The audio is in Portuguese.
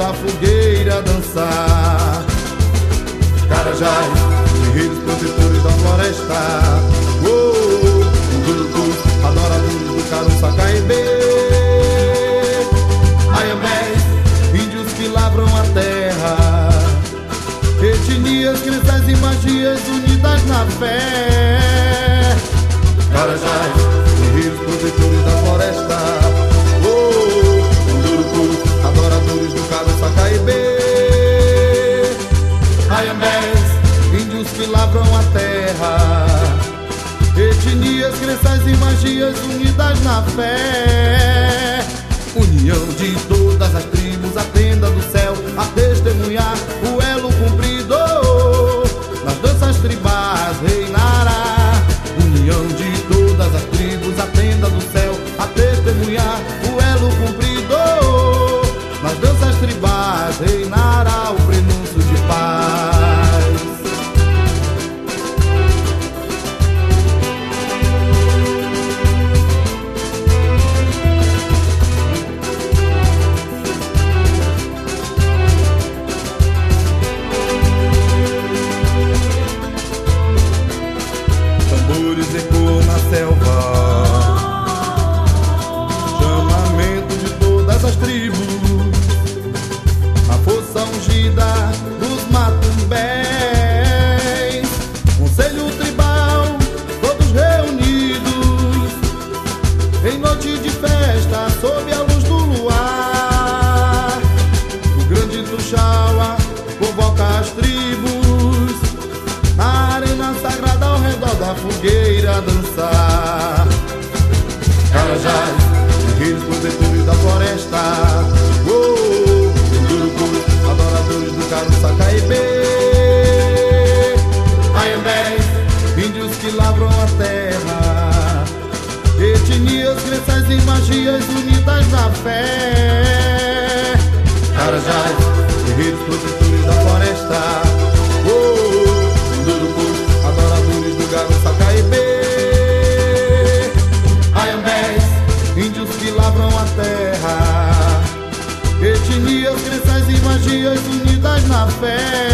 da fogueira dançar. Carajás, guerreiros protetores da floresta. Oh, Urubus, adoradores do Caruçá Caibê. Ayambés, índios que lavram a terra. Etnias, crenças e magias unidas na fé. Carajás, e magias unidas na fé. União de todas as tribos, a tenda do céu, a testemunhar o selva. Chamamento de todas as tribos. A força ungida dos matumbés. Conselho tribal, todos reunidos. Em noite de festa, sob a luz do luar. O grande Tuxaua convoca as tribos. Na arena sagrada ao redor da fogueira crenças e magias unidas na fé. Carajás, guerreiros protetores da floresta. Oh, Urubus, adoradores do Garuçá Caibê. Ayambés, índios que lavram a terra. Etnias, crenças e magias unidas na fé.